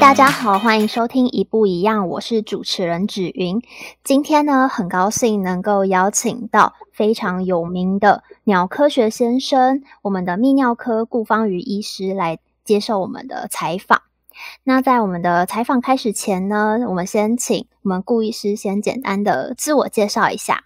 大家好，欢迎收听一步一样，我是主持人芷云。今天呢，很高兴能够邀请到非常有名的鸟科学先生，我们的泌尿科顾芳瑜医师来接受我们的采访。那在我们的采访开始前呢，我们先请我们顾医师先简单的自我介绍一下。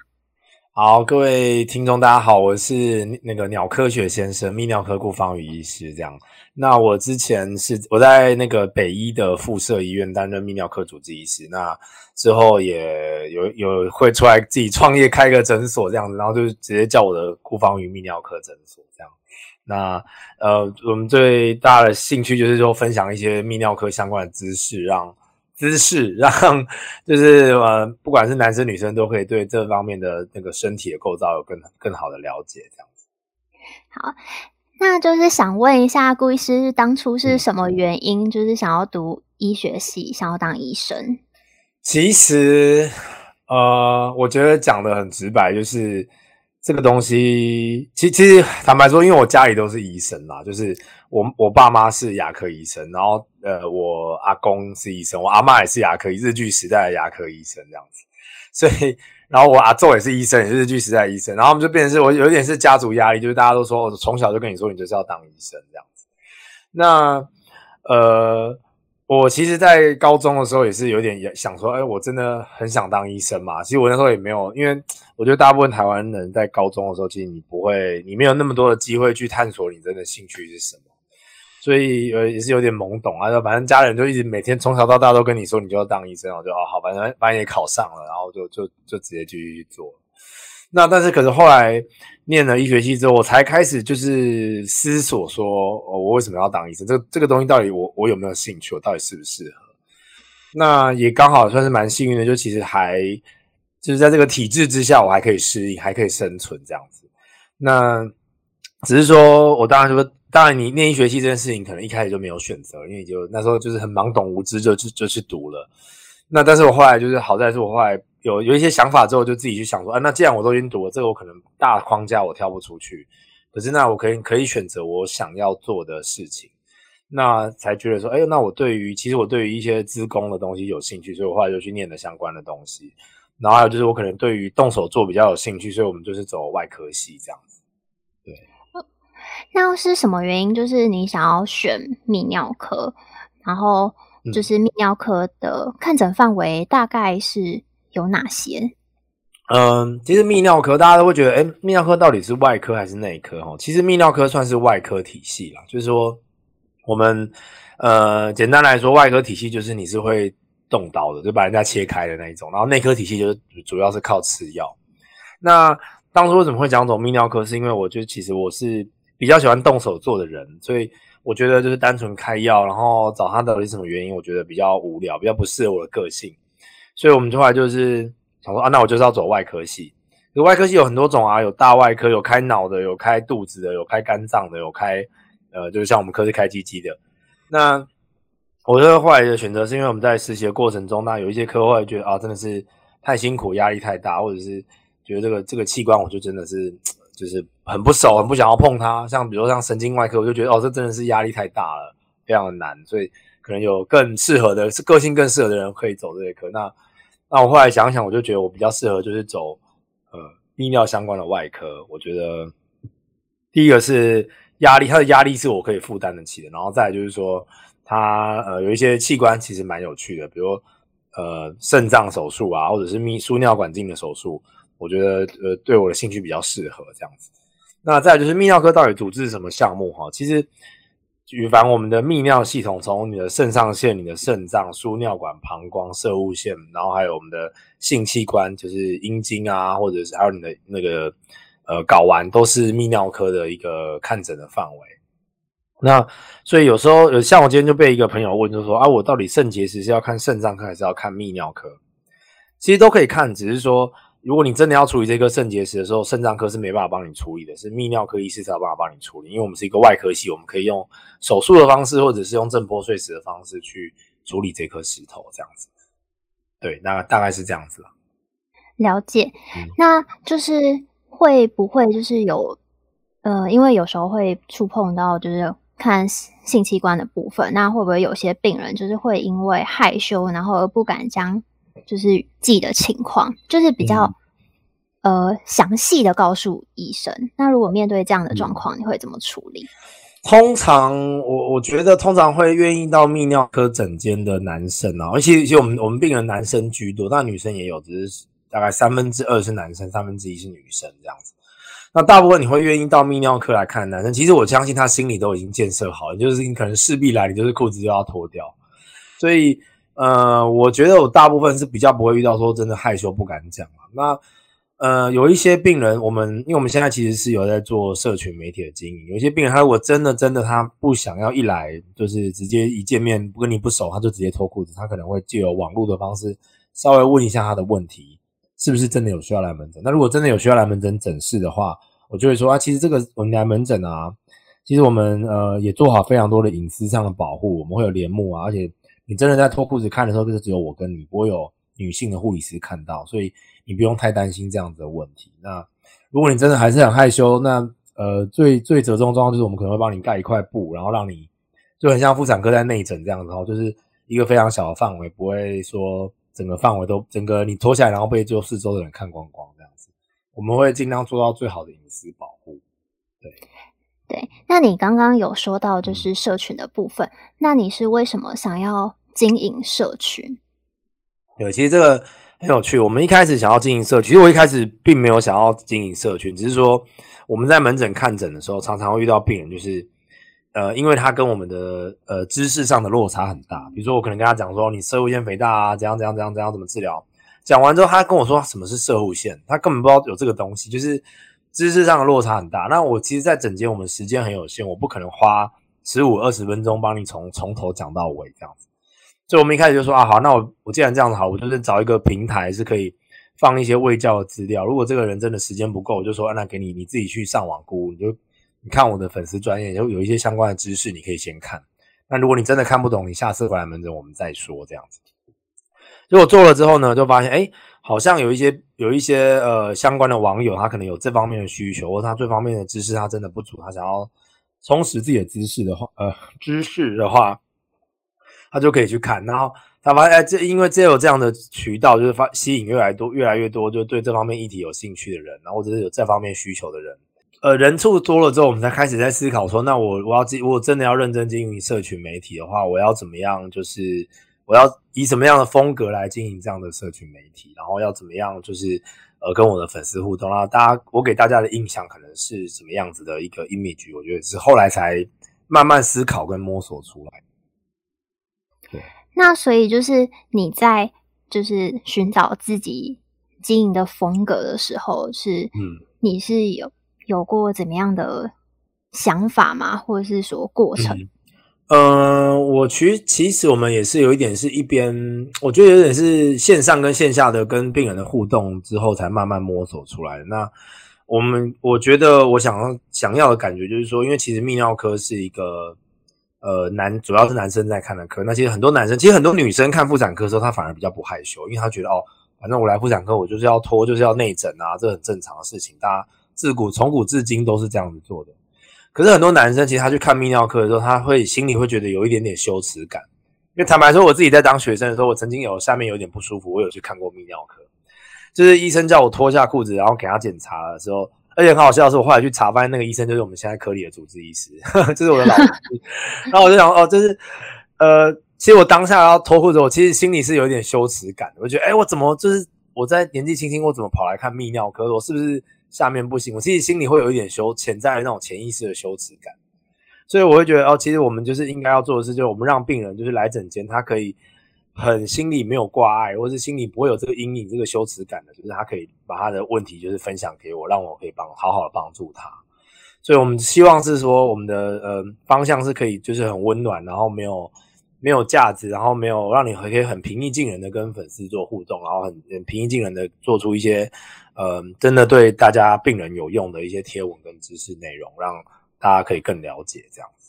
好，各位听众，大家好，我是那个鸟科学先生，泌尿科顾芳瑜医师。这样，那我之前是我在那个北医的附设医院担任泌尿科主治医师，那之后也有有会出来自己创业开个诊所这样子，然后就直接叫我的顾芳瑜泌尿科诊所这样。那呃，我们最大的兴趣就是说分享一些泌尿科相关的知识，让。姿势让就是呃，不管是男生女生都可以对这方面的那个身体的构造有更更好的了解，这样子。好，那就是想问一下顾医师，当初是什么原因，就是想要读医学系，想要当医生？其实呃，我觉得讲的很直白，就是。这个东西，其其实坦白说，因为我家里都是医生嘛，就是我我爸妈是牙科医生，然后呃，我阿公是医生，我阿妈也是牙科，日据时代的牙科医生这样子，所以然后我阿宙也是医生，也是日据时代医生，然后我们就变成是我有点是家族压力，就是大家都说，我从小就跟你说，你就是要当医生这样子。那呃。我其实，在高中的时候也是有点想说，哎，我真的很想当医生嘛。其实我那时候也没有，因为我觉得大部分台湾人在高中的时候，其实你不会，你没有那么多的机会去探索你真的兴趣是什么，所以呃也是有点懵懂啊。就反正家人就一直每天从小到大都跟你说，你就要当医生，我就哦好，反正反正也考上了，然后就就就直接继续去做。那但是可是后来念了医学系之后，我才开始就是思索说，哦，我为什么要当医生？这这个东西到底我我有没有兴趣？我到底适不适合？那也刚好算是蛮幸运的，就其实还就是在这个体制之下，我还可以适应，还可以生存这样子。那只是说我当然说，当然你念医学系这件事情，可能一开始就没有选择，因为就那时候就是很懵懂无知，就就就去读了。那但是我后来就是好在是我后来。有有一些想法之后，就自己去想说，啊，那既然我都已经读了，这个我可能大框架我跳不出去，可是那我可以可以选择我想要做的事情，那才觉得说，哎，那我对于其实我对于一些资工的东西有兴趣，所以我后来就去念了相关的东西，然后还有就是我可能对于动手做比较有兴趣，所以我们就是走外科系这样子。对，那是什么原因？就是你想要选泌尿科，然后就是泌尿科的看诊范围大概是。有哪些？嗯，其实泌尿科大家都会觉得，哎，泌尿科到底是外科还是内科？哈，其实泌尿科算是外科体系啦。就是说，我们呃，简单来说，外科体系就是你是会动刀的，就把人家切开的那一种。然后内科体系就是主要是靠吃药。那当初为什么会讲走泌尿科？是因为我觉得其实我是比较喜欢动手做的人，所以我觉得就是单纯开药，然后找他到底什么原因，我觉得比较无聊，比较不适合我的个性。所以我们后来就是想说啊，那我就是要走外科系。外科系有很多种啊，有大外科，有开脑的，有开肚子的，有开肝脏的，有开呃，就是像我们科是开鸡鸡的。那我觉得后来的选择是因为我们在实习的过程中，那有一些科会觉得啊，真的是太辛苦，压力太大，或者是觉得这个这个器官，我就真的是就是很不熟，很不想要碰它。像比如说像神经外科，我就觉得哦，这真的是压力太大了，非常的难，所以可能有更适合的，是个性更适合的人可以走这些科。那那我后来想想，我就觉得我比较适合就是走呃泌尿相关的外科。我觉得第一个是压力，它的压力是我可以负担得起的。然后再就是说，它呃有一些器官其实蛮有趣的，比如呃肾脏手术啊，或者是泌输尿管镜的手术，我觉得呃对我的兴趣比较适合这样子。那再来就是泌尿科到底主治什么项目哈？其实。举凡我们的泌尿系统，从你的肾上腺、你的肾脏、输尿管、膀胱、摄物腺，然后还有我们的性器官，就是阴茎啊，或者是还有你的那个呃睾丸，都是泌尿科的一个看诊的范围。那所以有时候，像我今天就被一个朋友问，就说啊，我到底肾结石是要看肾脏科还是要看泌尿科？其实都可以看，只是说。如果你真的要处理这颗肾结石的时候，肾脏科是没办法帮你处理的，是泌尿科医师才有办法帮你处理。因为我们是一个外科系，我们可以用手术的方式，或者是用震波碎石的方式去处理这颗石头，这样子。对，那大概是这样子了。了解。那就是会不会就是有呃，因为有时候会触碰到就是看性器官的部分，那会不会有些病人就是会因为害羞，然后而不敢将就是自己的情况，就是比较、嗯、呃详细的告诉医生？那如果面对这样的状况，嗯、你会怎么处理？通常我我觉得通常会愿意到泌尿科诊间的男生啊，而且其实我们我们病人男生居多，但女生也有，只是大概三分之二是男生，三分之一是女生这样子。那大部分你会愿意到泌尿科来看男生，其实我相信他心里都已经建设好了，就是你可能势必来，你就是裤子就要脱掉。所以呃，我觉得我大部分是比较不会遇到说真的害羞不敢讲嘛。那呃，有一些病人，我们因为我们现在其实是有在做社群媒体的经营，有些病人他如果真的真的他不想要一来就是直接一见面不跟你不熟，他就直接脱裤子，他可能会借由网络的方式稍微问一下他的问题，是不是真的有需要来门诊？那如果真的有需要来门诊诊视的话，我就会说啊，其实这个我们来门诊啊，其实我们呃也做好非常多的隐私上的保护，我们会有帘幕啊，而且你真的在脱裤子看的时候，就是只有我跟你，不会有女性的护理师看到，所以。你不用太担心这样子的问题。那如果你真的还是很害羞，那呃最最折中的状况就是我们可能会帮你盖一块布，然后让你就很像妇产科在内诊这样子，然后就是一个非常小的范围，不会说整个范围都整个你脱下来，然后被就四周的人看光光这样子。我们会尽量做到最好的隐私保护。对对，那你刚刚有说到就是社群的部分，嗯、那你是为什么想要经营社群？对，其实这个。很有趣，我们一开始想要经营社群，其实我一开始并没有想要经营社群，只是说我们在门诊看诊的时候，常常会遇到病人，就是呃，因为他跟我们的呃知识上的落差很大。比如说，我可能跟他讲说，你射护腺肥大啊，怎样怎样怎样怎样怎么治疗，讲完之后，他跟我说什么是射护腺，他根本不知道有这个东西，就是知识上的落差很大。那我其实，在诊间我们时间很有限，我不可能花十五二十分钟帮你从从头讲到尾这样子。所以，我们一开始就说啊，好，那我我既然这样子好，我就是找一个平台是可以放一些卫教的资料。如果这个人真的时间不够，我就说，那给你你自己去上网估，你就你看我的粉丝专页，有有一些相关的知识，你可以先看。那如果你真的看不懂，你下次回来门诊我们再说这样子。结果做了之后呢，就发现，诶，好像有一些有一些呃相关的网友，他可能有这方面的需求，或他这方面的知识他真的不足，他想要充实自己的知识的话，呃，知识的话。他就可以去看，然后他发现，哎，这因为只有这样的渠道，就是发吸引越来越多、越来越多，就对这方面议题有兴趣的人，然后或者是有这方面需求的人，呃，人数多了之后，我们才开始在思考说，那我我要我我真的要认真经营社群媒体的话，我要怎么样？就是我要以什么样的风格来经营这样的社群媒体，然后要怎么样？就是呃，跟我的粉丝互动，然后大家我给大家的印象可能是什么样子的一个 image？我觉得是后来才慢慢思考跟摸索出来。那所以就是你在就是寻找自己经营的风格的时候，是嗯，你是有有过怎么样的想法吗？或者是说过程？嗯，呃，我其实其实我们也是有一点是一边，我觉得有点是线上跟线下的跟病人的互动之后，才慢慢摸索出来的。那我们我觉得我想要想要的感觉就是说，因为其实泌尿科是一个。呃，男主要是男生在看的科，那其实很多男生，其实很多女生看妇产科的时候，她反而比较不害羞，因为她觉得哦，反正我来妇产科，我就是要脱，就是要内诊啊，这很正常的事情，大家自古从古至今都是这样子做的。可是很多男生其实他去看泌尿科的时候，他会心里会觉得有一点点羞耻感，因为坦白说，我自己在当学生的时候，我曾经有下面有点不舒服，我有去看过泌尿科，就是医生叫我脱下裤子，然后给他检查的时候。而且很好笑的是，我后来去查，发现那个医生就是我们现在科里的主治医师，呵呵，这是我的老师。然后我就想，哦，就是，呃，其实我当下要脱裤子，我其实心里是有一点羞耻感的。我觉得，哎，我怎么就是我在年纪轻轻，我怎么跑来看泌尿科？我是不是下面不行？我其实心里会有一点羞，潜在的那种潜意识的羞耻感。所以我会觉得，哦，其实我们就是应该要做的事，就是我们让病人就是来诊间，他可以。很心里没有挂碍，或是心里不会有这个阴影、这个羞耻感的，就是他可以把他的问题就是分享给我，让我可以帮好好的帮助他。所以，我们希望是说，我们的呃方向是可以就是很温暖，然后没有没有架子，然后没有让你可以很平易近人的跟粉丝做互动，然后很很平易近人的做出一些呃真的对大家病人有用的一些贴文跟知识内容，让大家可以更了解这样子。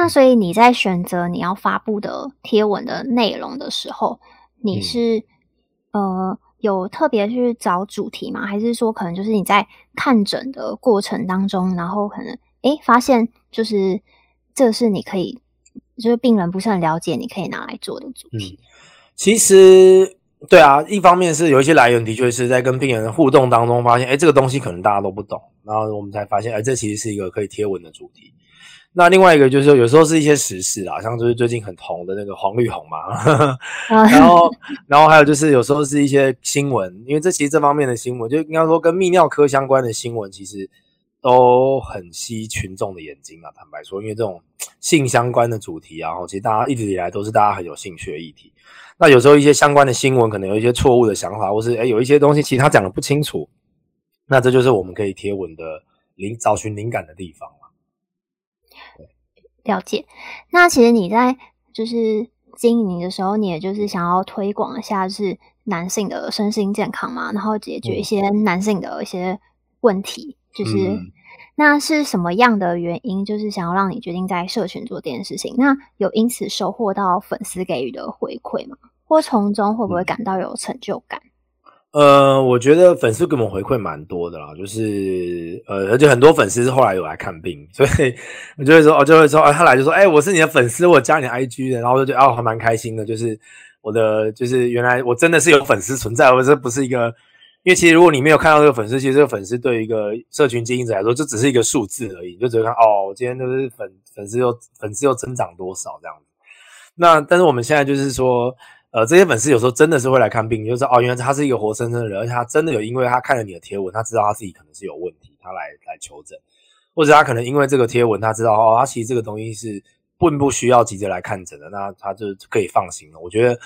那所以你在选择你要发布的贴文的内容的时候，你是、嗯、呃有特别去找主题吗？还是说可能就是你在看诊的过程当中，然后可能诶，发现就是这是你可以，就是病人不是很了解，你可以拿来做的主题。嗯，其实对啊，一方面是有一些来源的确是在跟病人的互动当中发现，哎，这个东西可能大家都不懂，然后我们才发现，哎，这其实是一个可以贴文的主题。那另外一个就是说有时候是一些时事啊，像就是最近很红的那个黄绿红嘛，呵 呵然后然后还有就是有时候是一些新闻，因为这其实这方面的新闻，就应该说跟泌尿科相关的新闻，其实都很吸群众的眼睛啊。坦白说，因为这种性相关的主题啊，其实大家一直以来都是大家很有兴趣的议题。那有时候一些相关的新闻可能有一些错误的想法，或是诶有一些东西其实他讲的不清楚，那这就是我们可以贴文的灵找寻灵感的地方。了解，那其实你在就是经营的时候，你也就是想要推广一下，就是男性的身心健康嘛，然后解决一些男性的一些问题。就是、嗯、那是什么样的原因？就是想要让你决定在社群做这件事情。那有因此收获到粉丝给予的回馈吗？或从中会不会感到有成就感？呃，我觉得粉丝给我们回馈蛮多的啦，就是呃，而且很多粉丝是后来有来看病，所以 我就会说，哦，就会说，啊，他来就说，哎、我是你的粉丝，我加你 IG 的，然后就觉得，哦，还蛮开心的，就是我的，就是原来我真的是有粉丝存在，我这不是一个，因为其实如果你没有看到这个粉丝，其实这个粉丝对一个社群经营者来说，就只是一个数字而已，就只会看，哦，我今天就是粉粉丝又粉丝又增长多少这样子。那但是我们现在就是说。呃，这些粉丝有时候真的是会来看病，就是哦，原来他是一个活生生的人，而且他真的有因为他看了你的贴文，他知道他自己可能是有问题，他来来求诊，或者他可能因为这个贴文，他知道哦，他其实这个东西是并不需要急着来看诊的，那他就可以放心了。我觉得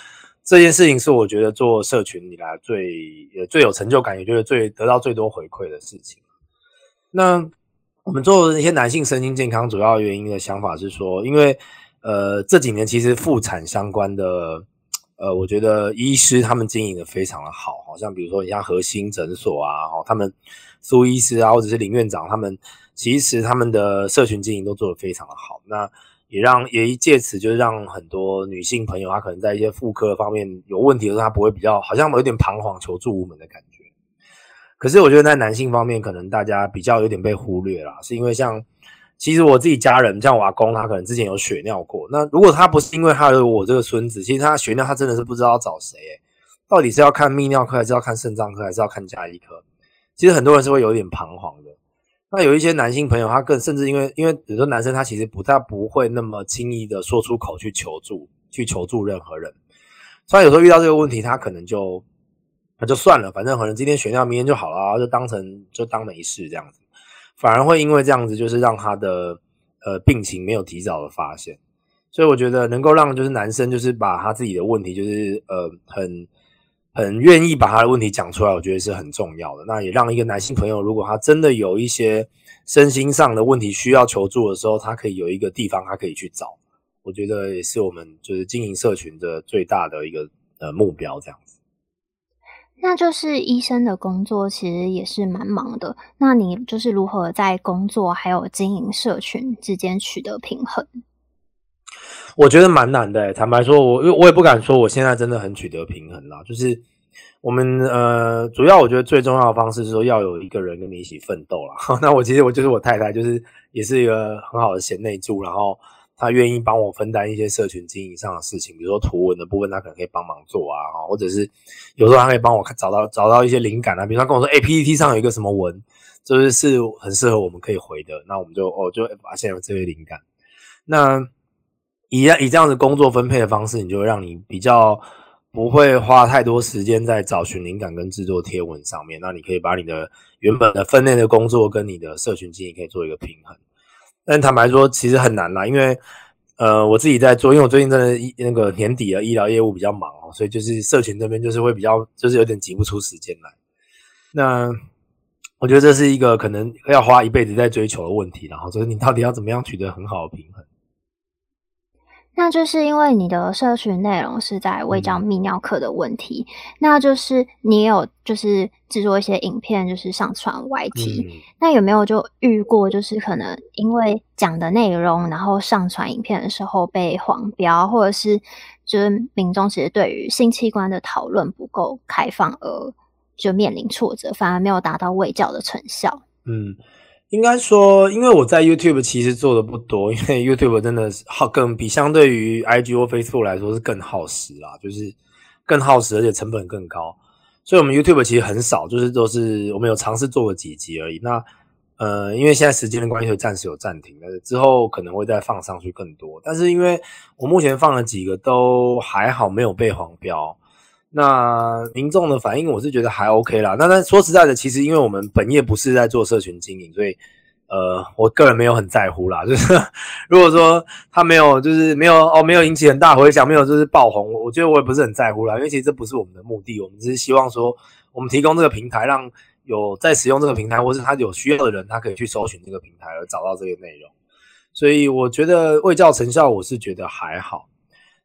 这件事情是我觉得做社群以来最也最有成就感，也觉得最得到最多回馈的事情。那我们做一些男性身心健康主要原因的想法是说，因为呃这几年其实妇产相关的。呃，我觉得医师他们经营的非常的好，好像比如说你像核心诊所啊，哈，他们苏医师啊，或者是林院长，他们其实他们的社群经营都做得非常的好，那也让也借此就是让很多女性朋友，她可能在一些妇科方面有问题的时候，她不会比较好像有点彷徨求助无门的感觉。可是我觉得在男性方面，可能大家比较有点被忽略啦，是因为像。其实我自己家人，像我阿公，他可能之前有血尿过。那如果他不是因为他有我这个孙子，其实他血尿，他真的是不知道找谁。哎，到底是要看泌尿科，还是要看肾脏科，还是要看家医科？其实很多人是会有点彷徨的。那有一些男性朋友，他更甚至因为，因为比如说男生，他其实不太不会那么轻易的说出口去求助，去求助任何人。所以有时候遇到这个问题，他可能就那就算了，反正可能今天血尿，明天就好了，就当成就当没事这样子。反而会因为这样子，就是让他的呃病情没有提早的发现，所以我觉得能够让就是男生就是把他自己的问题，就是呃很很愿意把他的问题讲出来，我觉得是很重要的。那也让一个男性朋友，如果他真的有一些身心上的问题需要求助的时候，他可以有一个地方他可以去找。我觉得也是我们就是经营社群的最大的一个呃目标，这样。那就是医生的工作其实也是蛮忙的。那你就是如何在工作还有经营社群之间取得平衡？我觉得蛮难的。坦白说，我我也不敢说我现在真的很取得平衡啦。就是我们呃，主要我觉得最重要的方式是说要有一个人跟你一起奋斗啦。那我其实我就是我太太，就是也是一个很好的贤内助，然后。他愿意帮我分担一些社群经营上的事情，比如说图文的部分，他可能可以帮忙做啊，或者是有时候他可以帮我找到找到一些灵感啊，比如说他跟我说，哎，PPT 上有一个什么文，就是是很适合我们可以回的，那我们就哦就发现有这些灵感。那以以这样子工作分配的方式，你就会让你比较不会花太多时间在找寻灵感跟制作贴文上面，那你可以把你的原本的分内的工作跟你的社群经营可以做一个平衡。但坦白说，其实很难啦，因为，呃，我自己在做，因为我最近真的那个年底了，医疗业务比较忙哦，所以就是社群这边就是会比较，就是有点挤不出时间来。那我觉得这是一个可能要花一辈子在追求的问题，然后就是你到底要怎么样取得很好的平。那就是因为你的社群内容是在卫教泌尿科的问题，嗯、那就是你有就是制作一些影片，就是上传 YT、嗯。那有没有就遇过，就是可能因为讲的内容，然后上传影片的时候被黄标，或者是就是民众其实对于性器官的讨论不够开放，而就面临挫折，反而没有达到卫教的成效？嗯。应该说，因为我在 YouTube 其实做的不多，因为 YouTube 真的是耗更比相对于 IG 或 Facebook 来说是更耗时啦，就是更耗时，而且成本更高。所以，我们 YouTube 其实很少，就是都是我们有尝试做个几集而已。那呃，因为现在时间的关系，暂时有暂停，但是之后可能会再放上去更多。但是，因为我目前放了几个都还好，没有被黄标。那民众的反应，我是觉得还 OK 啦。那但说实在的，其实因为我们本业不是在做社群经营，所以呃，我个人没有很在乎啦。就是如果说他没有，就是没有哦，没有引起很大回响，没有就是爆红，我觉得我也不是很在乎啦。因为其实这不是我们的目的，我们只是希望说，我们提供这个平台，让有在使用这个平台，或是他有需要的人，他可以去搜寻这个平台而找到这个内容。所以我觉得未教成效，我是觉得还好。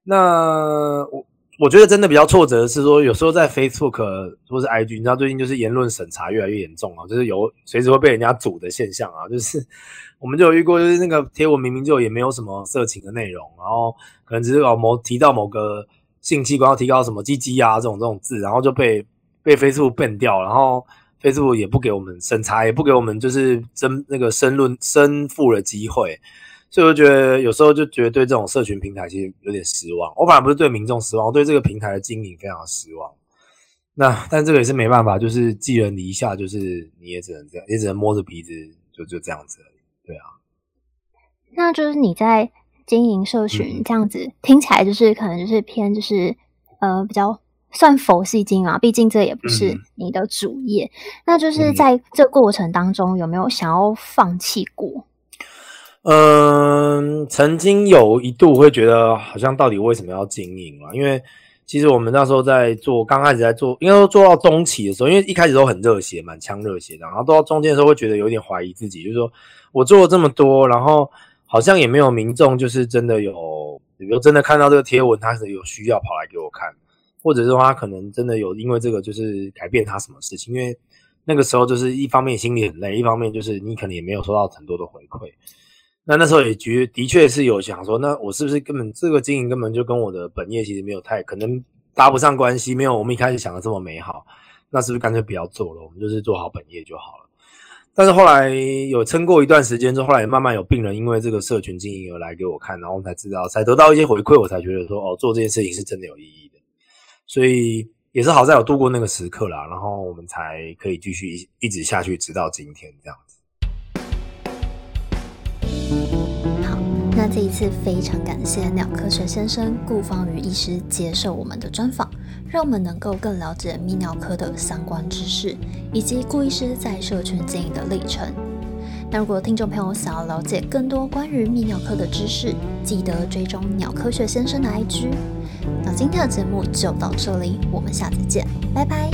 那我。我觉得真的比较挫折的是说，有时候在 Facebook 或是 IG，你知道最近就是言论审查越来越严重啊，就是有随时会被人家阻的现象啊。就是我们就有遇过，就是那个贴文明明就也没有什么色情的内容，然后可能只是某提到某个性器官，要提到什么鸡鸡啊这种这种字，然后就被被 Facebook 遮掉，然后 Facebook 也不给我们审查，也不给我们就是争那个申论申复的机会。所以我觉得有时候就觉得对这种社群平台其实有点失望。我反而不是对民众失望，我对这个平台的经营非常失望。那但这个也是没办法，就是寄人篱下，就是你也只能这样，也只能摸着鼻子就就这样子而已。对啊，那就是你在经营社群这样子，嗯、听起来就是可能就是偏就是呃比较算佛系经营啊，毕竟这也不是你的主业。嗯、那就是在这过程当中有没有想要放弃过？嗯，曾经有一度会觉得，好像到底为什么要经营啊？因为其实我们那时候在做，刚开始在做，应该说做到中期的时候，因为一开始都很热血，满腔热血的，然后到中间的时候会觉得有点怀疑自己，就是说我做了这么多，然后好像也没有民众就是真的有，比如真的看到这个贴文，他是有需要跑来给我看，或者是说他可能真的有因为这个就是改变他什么事情，因为那个时候就是一方面心里很累，一方面就是你可能也没有收到很多的回馈。那那时候也觉的确是有想说，那我是不是根本这个经营根本就跟我的本业其实没有太可能搭不上关系，没有我们一开始想的这么美好，那是不是干脆不要做了？我们就是做好本业就好了。但是后来有撑过一段时间之后，后来慢慢有病人因为这个社群经营而来给我看，然后才知道，才得到一些回馈，我才觉得说，哦，做这件事情是真的有意义的。所以也是好在有度过那个时刻啦，然后我们才可以继续一一直下去，直到今天这样。那这一次非常感谢鸟科学先生顾芳瑜医师接受我们的专访，让我们能够更了解泌尿科的相关知识，以及顾医师在社群经营的历程。那如果听众朋友想要了解更多关于泌尿科的知识，记得追踪鸟科学先生的 IG。那今天的节目就到这里，我们下次见，拜拜。